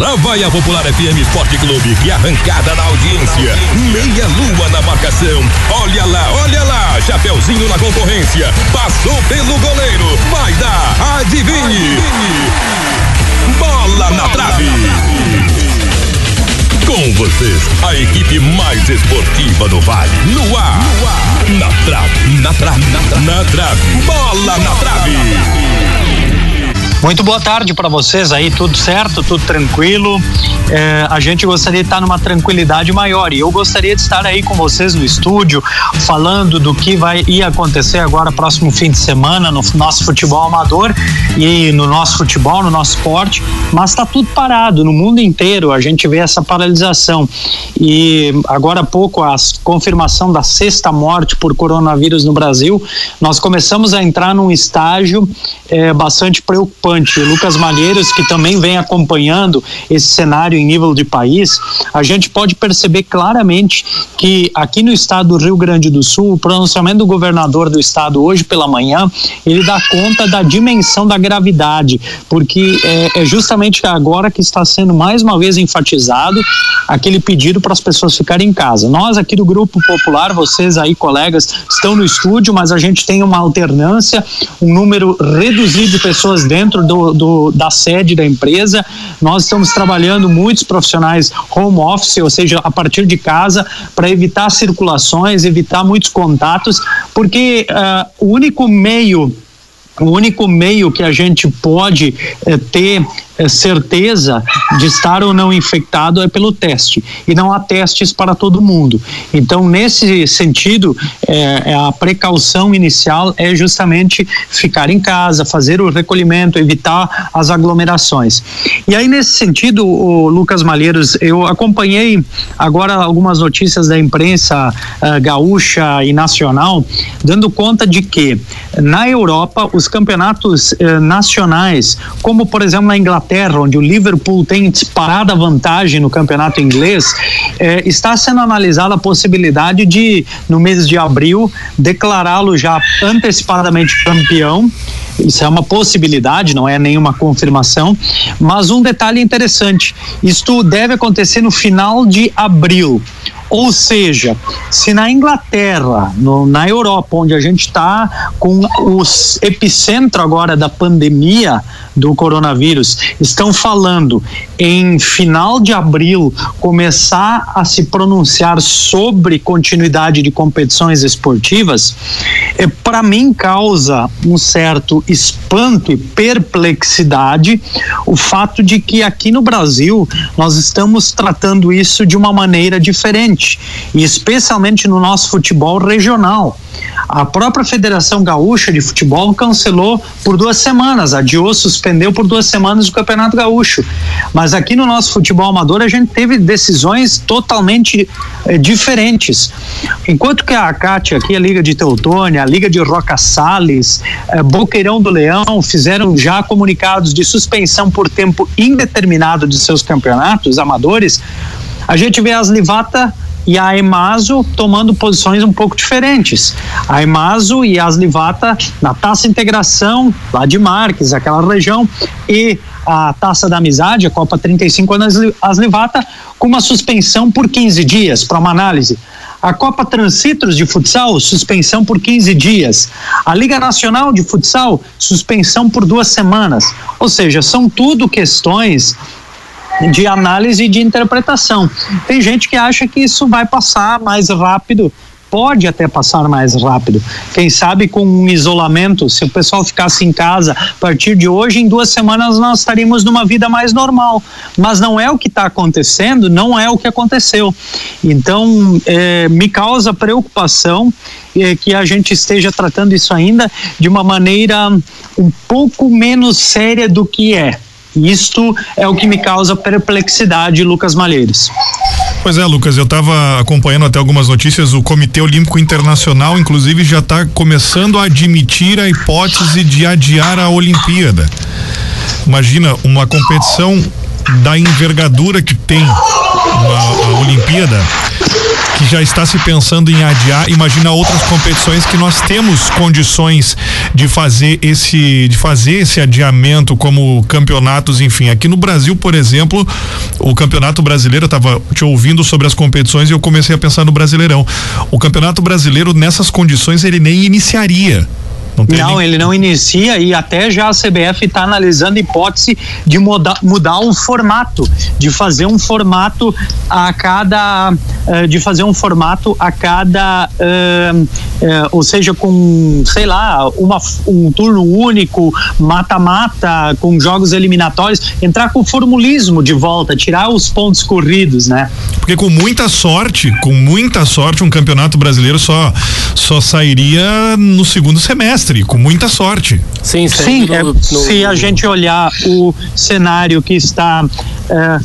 Lá vai a Popular FM Esporte Clube, que arrancada na audiência. Meia lua na marcação. Olha lá, olha lá. Chapeuzinho na concorrência. Passou pelo goleiro. Vai dar. Adivinhe. Bola na trave. Com vocês, a equipe mais esportiva do Vale. No ar. Na trave. Na trave. Na trave. Bola na trave. Muito boa tarde para vocês aí, tudo certo, tudo tranquilo. É, a gente gostaria de estar numa tranquilidade maior e eu gostaria de estar aí com vocês no estúdio, falando do que vai ir acontecer agora próximo fim de semana no nosso futebol amador e no nosso futebol, no nosso esporte, mas está tudo parado no mundo inteiro. A gente vê essa paralisação e agora há pouco a confirmação da sexta morte por coronavírus no Brasil, nós começamos a entrar num estágio é, bastante preocupante preocupante. Lucas Malheiros, que também vem acompanhando esse cenário em nível de país, a gente pode perceber claramente que aqui no estado do Rio Grande do Sul, o pronunciamento do governador do estado hoje pela manhã, ele dá conta da dimensão da gravidade, porque é, é justamente agora que está sendo mais uma vez enfatizado aquele pedido para as pessoas ficarem em casa. Nós aqui do Grupo Popular, vocês aí, colegas, estão no estúdio, mas a gente tem uma alternância, um número reduzido de pessoas dentro dentro do, do, da sede da empresa. Nós estamos trabalhando muitos profissionais home office, ou seja, a partir de casa, para evitar circulações, evitar muitos contatos, porque uh, o único meio o único meio que a gente pode eh, ter certeza de estar ou não infectado é pelo teste e não há testes para todo mundo. Então, nesse sentido, é, é, a precaução inicial é justamente ficar em casa, fazer o recolhimento, evitar as aglomerações. E aí, nesse sentido, Lucas Malheiros, eu acompanhei agora algumas notícias da imprensa uh, gaúcha e nacional, dando conta de que na Europa os campeonatos uh, nacionais, como por exemplo na Inglaterra, Inglaterra, onde o Liverpool tem disparada vantagem no campeonato inglês, eh, está sendo analisada a possibilidade de, no mês de abril, declará-lo já antecipadamente campeão. Isso é uma possibilidade, não é nenhuma confirmação. Mas um detalhe interessante: isto deve acontecer no final de abril. Ou seja, se na Inglaterra, no, na Europa, onde a gente está com o epicentro agora da pandemia do coronavírus, estão falando em final de abril começar a se pronunciar sobre continuidade de competições esportivas, é, para mim causa um certo espanto e perplexidade o fato de que aqui no Brasil nós estamos tratando isso de uma maneira diferente e especialmente no nosso futebol regional. A própria Federação Gaúcha de Futebol cancelou por duas semanas, adiou, suspendeu por duas semanas o Campeonato Gaúcho. Mas aqui no nosso futebol amador a gente teve decisões totalmente eh, diferentes. Enquanto que a ACAT aqui, a Liga de Teutônia, a Liga de Roca Salles, eh, Boqueirão do Leão fizeram já comunicados de suspensão por tempo indeterminado de seus campeonatos amadores, a gente vê as Livata e a Emaso tomando posições um pouco diferentes. A Emaso e a Aslivata na Taça Integração, lá de Marques, aquela região, e a Taça da Amizade, a Copa 35 anos Aslivata, com uma suspensão por 15 dias para uma análise. A Copa Transitros de Futsal, suspensão por 15 dias. A Liga Nacional de Futsal, suspensão por duas semanas. Ou seja, são tudo questões de análise e de interpretação. Tem gente que acha que isso vai passar mais rápido pode até passar mais rápido. Quem sabe com um isolamento, se o pessoal ficasse em casa a partir de hoje, em duas semanas nós estaríamos numa vida mais normal. Mas não é o que está acontecendo, não é o que aconteceu. Então, é, me causa preocupação é, que a gente esteja tratando isso ainda de uma maneira um pouco menos séria do que é. Isto é o que me causa perplexidade, Lucas Malheiros. Pois é, Lucas, eu estava acompanhando até algumas notícias. O Comitê Olímpico Internacional, inclusive, já está começando a admitir a hipótese de adiar a Olimpíada. Imagina uma competição da envergadura que tem a Olimpíada que já está se pensando em adiar, imagina outras competições que nós temos condições de fazer esse de fazer esse adiamento como campeonatos, enfim. Aqui no Brasil, por exemplo, o Campeonato Brasileiro, eu estava te ouvindo sobre as competições e eu comecei a pensar no Brasileirão. O Campeonato Brasileiro nessas condições ele nem iniciaria. Não, não ele não inicia e até já a CBF está analisando a hipótese de mudar, mudar o formato, de fazer um formato a cada, uh, de fazer um formato a cada, uh, ou seja, com, sei lá, uma, um turno único, mata-mata, com jogos eliminatórios, entrar com o formulismo de volta, tirar os pontos corridos, né? Porque com muita sorte, com muita sorte, um campeonato brasileiro só, só sairia no segundo semestre com muita sorte. Sim, sim. No, é, no... Se a gente olhar o cenário que está. É,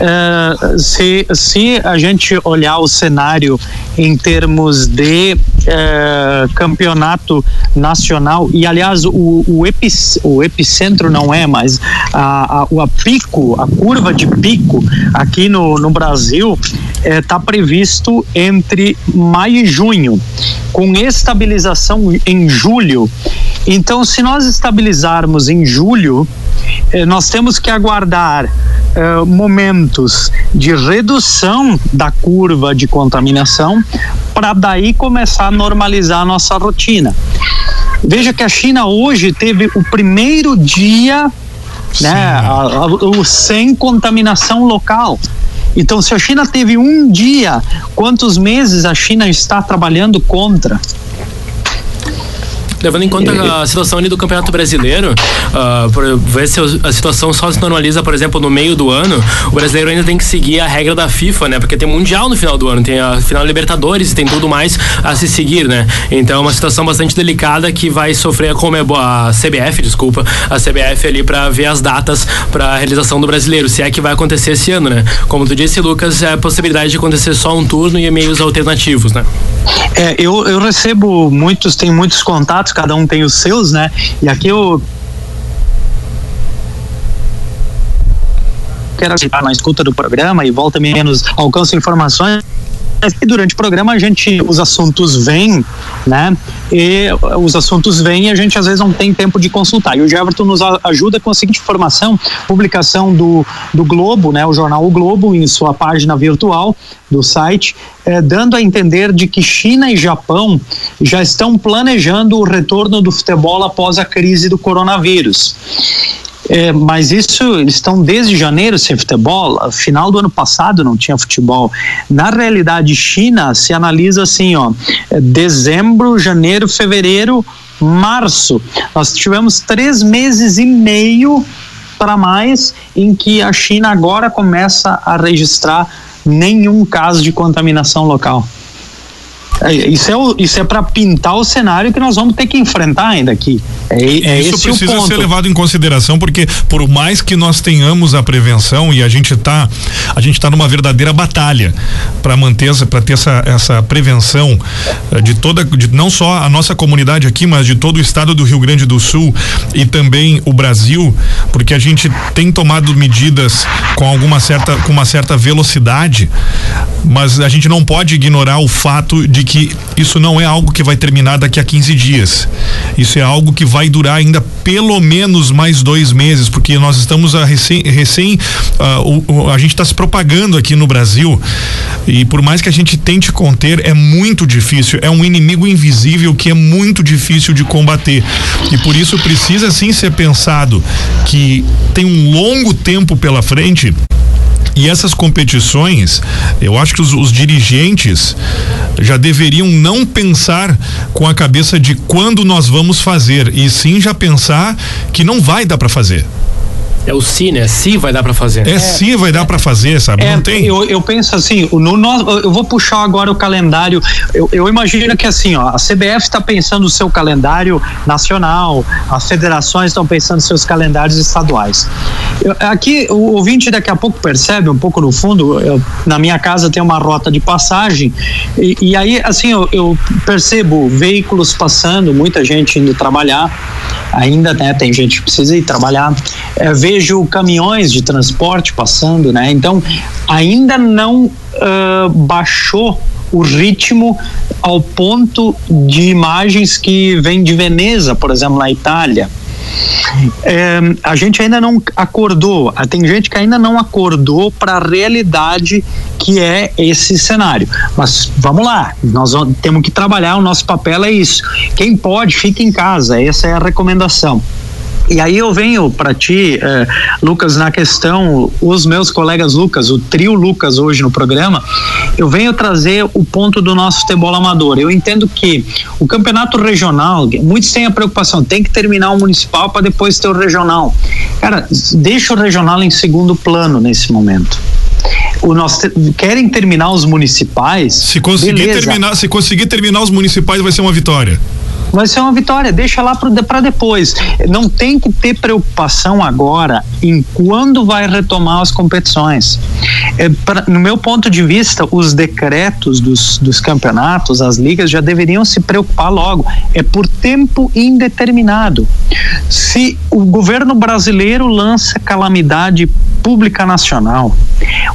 é, se, se a gente olhar o cenário em termos de é, campeonato nacional e aliás o, o, epic, o epicentro não é mas a, a, a pico a curva de pico aqui no, no Brasil está é, previsto entre maio e junho com estabilização em julho então se nós estabilizarmos em julho eh, nós temos que aguardar eh, momentos de redução da curva de contaminação para daí começar a normalizar a nossa rotina. Veja que a China hoje teve o primeiro dia né, a, a, o sem contaminação local. Então, se a China teve um dia, quantos meses a China está trabalhando contra? Levando em conta a situação ali do Campeonato Brasileiro, uh, por ver se a situação só se normaliza, por exemplo, no meio do ano, o brasileiro ainda tem que seguir a regra da FIFA, né? Porque tem Mundial no final do ano, tem a final Libertadores e tem tudo mais a se seguir, né? Então é uma situação bastante delicada que vai sofrer a, Comebo, a CBF, desculpa, a CBF ali para ver as datas para a realização do brasileiro, se é que vai acontecer esse ano, né? Como tu disse, Lucas, é a possibilidade de acontecer só um turno e meios alternativos, né? É, eu, eu recebo muitos, tenho muitos contatos, cada um tem os seus, né? E aqui eu quero estar na escuta do programa e volta menos alcanço informações e durante o programa a gente os assuntos vêm, né? E os assuntos vêm e a gente às vezes não tem tempo de consultar. E o Everton nos ajuda com a seguinte informação: publicação do, do Globo, né? O jornal O Globo em sua página virtual do site, eh, dando a entender de que China e Japão já estão planejando o retorno do futebol após a crise do coronavírus. É, mas isso, eles estão desde janeiro sem futebol, final do ano passado não tinha futebol. Na realidade, China se analisa assim, ó, é, dezembro, janeiro, fevereiro, março. Nós tivemos três meses e meio para mais em que a China agora começa a registrar nenhum caso de contaminação local. É, isso é, isso é para pintar o cenário que nós vamos ter que enfrentar ainda aqui. É, é isso precisa ser levado em consideração porque por mais que nós tenhamos a prevenção e a gente está a gente tá numa verdadeira batalha para manter para ter essa, essa prevenção eh, de toda de não só a nossa comunidade aqui, mas de todo o estado do Rio Grande do Sul e também o Brasil, porque a gente tem tomado medidas com alguma certa com uma certa velocidade, mas a gente não pode ignorar o fato de que isso não é algo que vai terminar daqui a 15 dias. Isso é algo que vai durar ainda pelo menos mais dois meses, porque nós estamos a recém, recém o, o, a gente está se propagando aqui no Brasil e por mais que a gente tente conter, é muito difícil. É um inimigo invisível que é muito difícil de combater. E por isso precisa sim ser pensado que tem um longo tempo pela frente e essas competições, eu acho que os, os, dirigentes já deveriam não pensar com a cabeça de quando nós vamos fazer, e sim já pensar que não vai dar para fazer. É o si, né? Se vai dar para fazer. É, é se vai dar para fazer, sabe? É, não tem. Eu, eu penso assim, no, no, eu vou puxar agora o calendário. Eu, eu imagino que assim, ó, a CBF está pensando o seu calendário nacional, as federações estão pensando seus calendários estaduais. Eu, aqui o ouvinte daqui a pouco percebe um pouco no fundo. Eu, na minha casa tem uma rota de passagem e, e aí assim eu, eu percebo veículos passando, muita gente indo trabalhar ainda, né? Tem gente que precisa ir trabalhar. É, vejo caminhões de transporte passando, né? Então, ainda não uh, baixou o ritmo ao ponto de imagens que vêm de Veneza, por exemplo, na Itália. É, a gente ainda não acordou, ah, tem gente que ainda não acordou para a realidade que é esse cenário. Mas vamos lá, nós temos que trabalhar, o nosso papel é isso. Quem pode, fique em casa, essa é a recomendação. E aí eu venho para ti, eh, Lucas, na questão, os meus colegas Lucas, o trio Lucas hoje no programa, eu venho trazer o ponto do nosso futebol amador. Eu entendo que o campeonato regional, muitos têm a preocupação, tem que terminar o municipal para depois ter o regional. Cara, deixa o regional em segundo plano nesse momento o nós querem terminar os municipais. Se conseguir beleza. terminar, se conseguir terminar os municipais vai ser uma vitória vai ser uma vitória, deixa lá para depois. Não tem que ter preocupação agora em quando vai retomar as competições. É, pra, no meu ponto de vista, os decretos dos, dos campeonatos, as ligas já deveriam se preocupar logo. É por tempo indeterminado. Se o governo brasileiro lança calamidade pública nacional,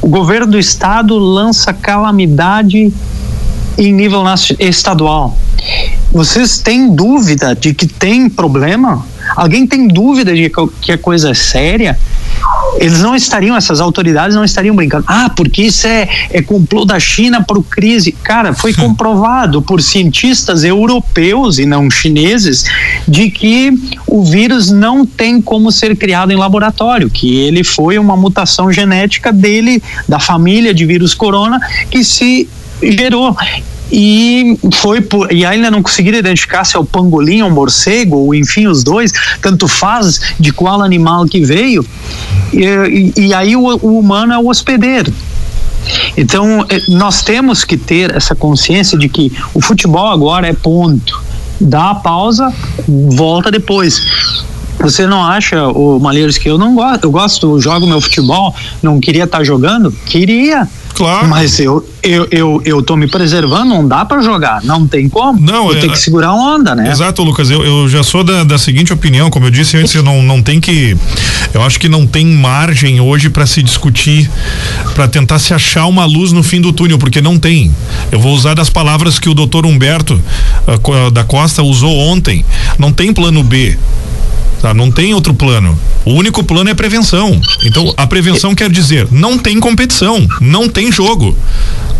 o governo do estado lança calamidade em nível estadual. Vocês têm dúvida de que tem problema? Alguém tem dúvida de que a coisa é séria? Eles não estariam, essas autoridades não estariam brincando. Ah, porque isso é, é complô da China para o crise. Cara, foi comprovado por cientistas europeus e não chineses de que o vírus não tem como ser criado em laboratório, que ele foi uma mutação genética dele, da família de vírus corona, que se gerou e foi por, e ainda não conseguiram identificar se é o pangolim ou o morcego ou enfim os dois tanto faz de qual animal que veio. E, e, e aí o, o humano é o hospedeiro. Então eh, nós temos que ter essa consciência de que o futebol agora é ponto. Dá a pausa volta depois você não acha, o Malheiros, que eu não gosto, eu gosto, jogo meu futebol, não queria estar tá jogando? Queria. Claro. Mas eu, eu, eu, eu tô me preservando, não dá para jogar, não tem como. Não, eu é, tenho que segurar a onda, né? Exato, Lucas. Eu, eu já sou da, da seguinte opinião, como eu disse antes, eu não, não tem que. Eu acho que não tem margem hoje para se discutir, para tentar se achar uma luz no fim do túnel, porque não tem. Eu vou usar das palavras que o doutor Humberto uh, da Costa usou ontem. Não tem plano B. Tá? Não tem outro plano. O único plano é prevenção. Então, a prevenção quer dizer, não tem competição, não tem jogo.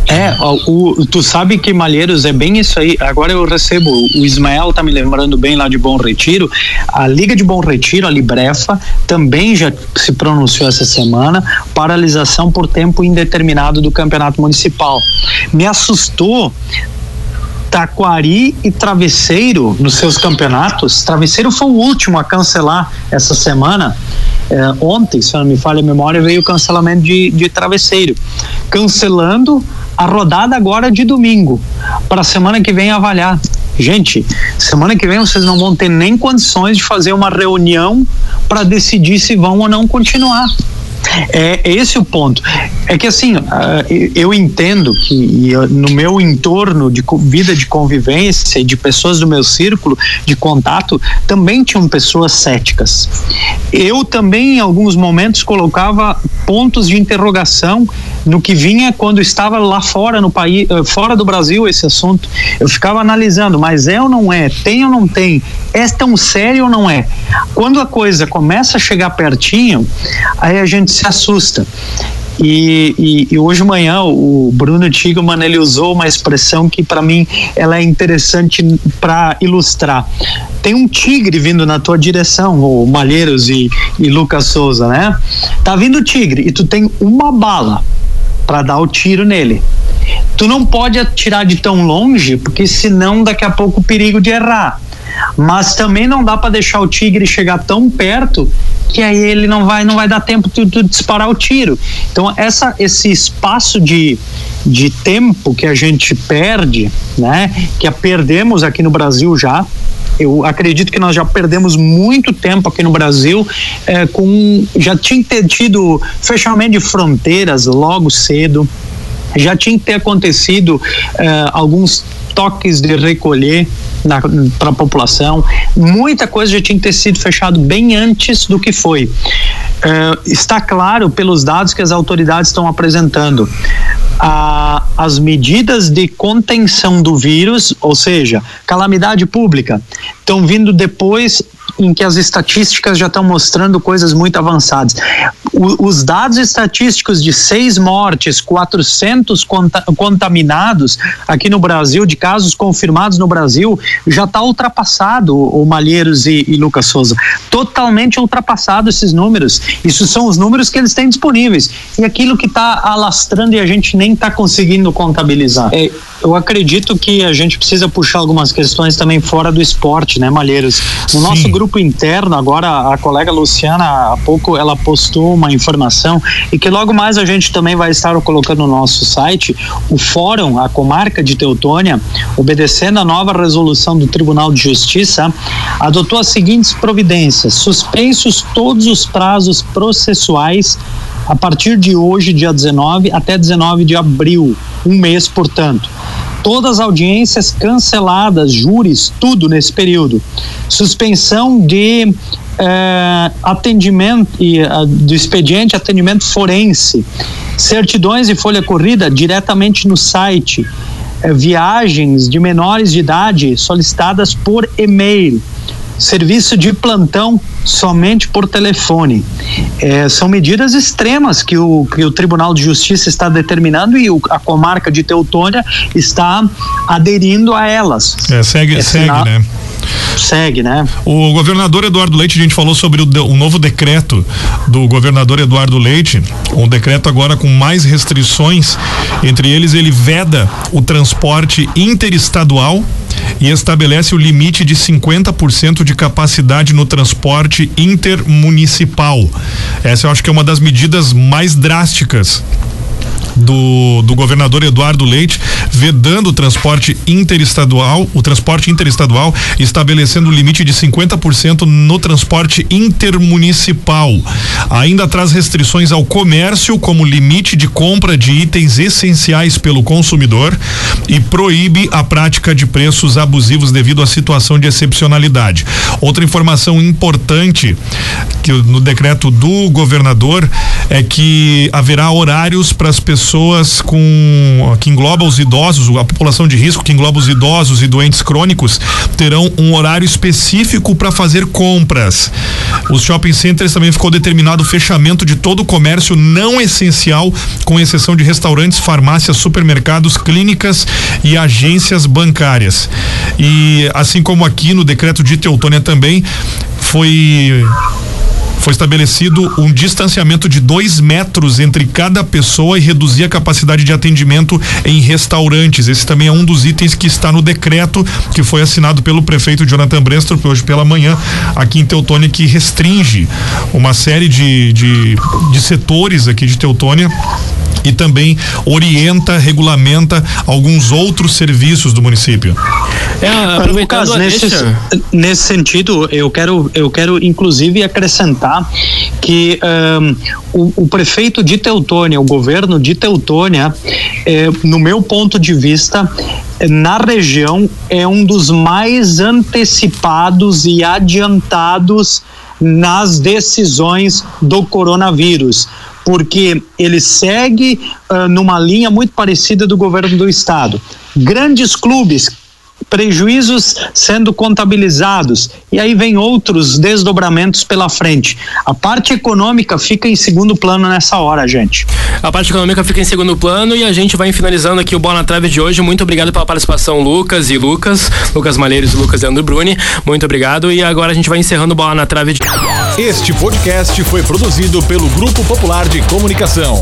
É, o, tu sabe que Malheiros é bem isso aí. Agora eu recebo, o Ismael tá me lembrando bem lá de Bom Retiro. A Liga de Bom Retiro, a Librefa, também já se pronunciou essa semana, paralisação por tempo indeterminado do campeonato municipal. Me assustou Taquari e Travesseiro nos seus campeonatos. Travesseiro foi o último a cancelar essa semana. É, ontem, se não me falha a memória, veio o cancelamento de, de Travesseiro. Cancelando a rodada agora de domingo, para a semana que vem avaliar. Gente, semana que vem vocês não vão ter nem condições de fazer uma reunião para decidir se vão ou não continuar. É, é esse o ponto. É que assim, ah, eu entendo que no meu entorno de vida de convivência, de pessoas do meu círculo de contato, também tinham pessoas céticas. Eu também, em alguns momentos, colocava pontos de interrogação no que vinha quando estava lá fora no país, eh, fora do Brasil esse assunto. Eu ficava analisando, mas é ou não é? Tem ou não tem? É tão sério ou não é? Quando a coisa começa a chegar pertinho, aí a gente se assusta. E, e, e, hoje manhã o Bruno Tigoman ele usou uma expressão que para mim ela é interessante para ilustrar. Tem um tigre vindo na tua direção, o Malheiros e, e Lucas Souza, né? Tá vindo o tigre e tu tem uma bala para dar o tiro nele. Tu não pode atirar de tão longe, porque senão daqui a pouco o perigo de errar mas também não dá para deixar o tigre chegar tão perto que aí ele não vai não vai dar tempo de, de disparar o tiro. Então essa esse espaço de de tempo que a gente perde, né? Que a perdemos aqui no Brasil já, eu acredito que nós já perdemos muito tempo aqui no Brasil eh, com já tinha tido fechamento de fronteiras logo cedo já tinha que ter acontecido eh, alguns toques de recolher para a população. Muita coisa já tinha que ter sido fechado bem antes do que foi. Uh, está claro pelos dados que as autoridades estão apresentando. a, as medidas de contenção do vírus, ou seja, calamidade pública, estão vindo depois em que as estatísticas já estão mostrando coisas muito avançadas. O, os dados estatísticos de seis mortes, 400 conta, contaminados aqui no Brasil, de casos confirmados no Brasil, já está ultrapassado, o Malheiros e, e Lucas Souza. Totalmente ultrapassado esses números. Isso são os números que eles têm disponíveis. E aquilo que está alastrando e a gente nem está conseguindo contabilizar. É, eu acredito que a gente precisa puxar algumas questões também fora do esporte, né, Malheiros? No Sim. nosso grupo interno, agora a colega Luciana, há pouco, ela postou uma informação e que logo mais a gente também vai estar colocando no nosso site. O Fórum, a comarca de Teutônia, obedecendo a nova resolução do Tribunal de Justiça, adotou as seguintes providências: suspensos todos os prazos processuais a partir de hoje, dia 19, até 19 de abril, um mês, portanto. Todas as audiências canceladas, júris, tudo nesse período. Suspensão de eh, atendimento e uh, do expediente atendimento forense, certidões e folha corrida diretamente no site, eh, viagens de menores de idade solicitadas por e-mail serviço de plantão somente por telefone. É, são medidas extremas que o, que o Tribunal de Justiça está determinando e o, a comarca de Teutônia está aderindo a elas. É, segue, é, segue, né? Segue, né? O governador Eduardo Leite, a gente falou sobre o, o, novo decreto do governador Eduardo Leite, um decreto agora com mais restrições, entre eles ele veda o transporte interestadual e estabelece o limite de 50% de capacidade no transporte intermunicipal. Essa eu acho que é uma das medidas mais drásticas do, do governador Eduardo Leite, vedando o transporte interestadual, o transporte interestadual, estabelecendo o limite de 50% no transporte intermunicipal. Ainda traz restrições ao comércio, como limite de compra de itens essenciais pelo consumidor e proíbe a prática de preços abusivos devido à situação de excepcionalidade. Outra informação importante que no decreto do governador é que haverá horários para as pessoas com que engloba os idosos, a população de risco que engloba os idosos e doentes crônicos terão um horário específico para fazer compras. Os shopping centers também ficou determinado o fechamento de todo o comércio não essencial, com exceção de restaurantes, farmácias, supermercados, clínicas e agências bancárias. E assim como aqui no decreto de Teutônia também foi foi estabelecido um distanciamento de dois metros entre cada pessoa e reduzir a capacidade de atendimento em restaurantes. Esse também é um dos itens que está no decreto que foi assinado pelo prefeito Jonathan Brestor hoje pela manhã aqui em Teutônia que restringe uma série de, de, de setores aqui de Teutônia e também orienta, regulamenta alguns outros serviços do município. É, Lucas, nesse, nesse sentido, eu quero, eu quero inclusive acrescentar que um, o, o, prefeito de Teutônia, o governo de Teutônia, é, no meu ponto de vista, na região é um dos mais antecipados e adiantados nas decisões do coronavírus porque ele segue uh, numa linha muito parecida do governo do estado. Grandes clubes prejuízos sendo contabilizados e aí vem outros desdobramentos pela frente. A parte econômica fica em segundo plano nessa hora, gente. A parte econômica fica em segundo plano e a gente vai finalizando aqui o Bola na Trave de hoje. Muito obrigado pela participação, Lucas e Lucas, Lucas Malheiros e Lucas Leandro Bruni. Muito obrigado e agora a gente vai encerrando o Bola na Trave. De... Este podcast foi produzido pelo Grupo Popular de Comunicação.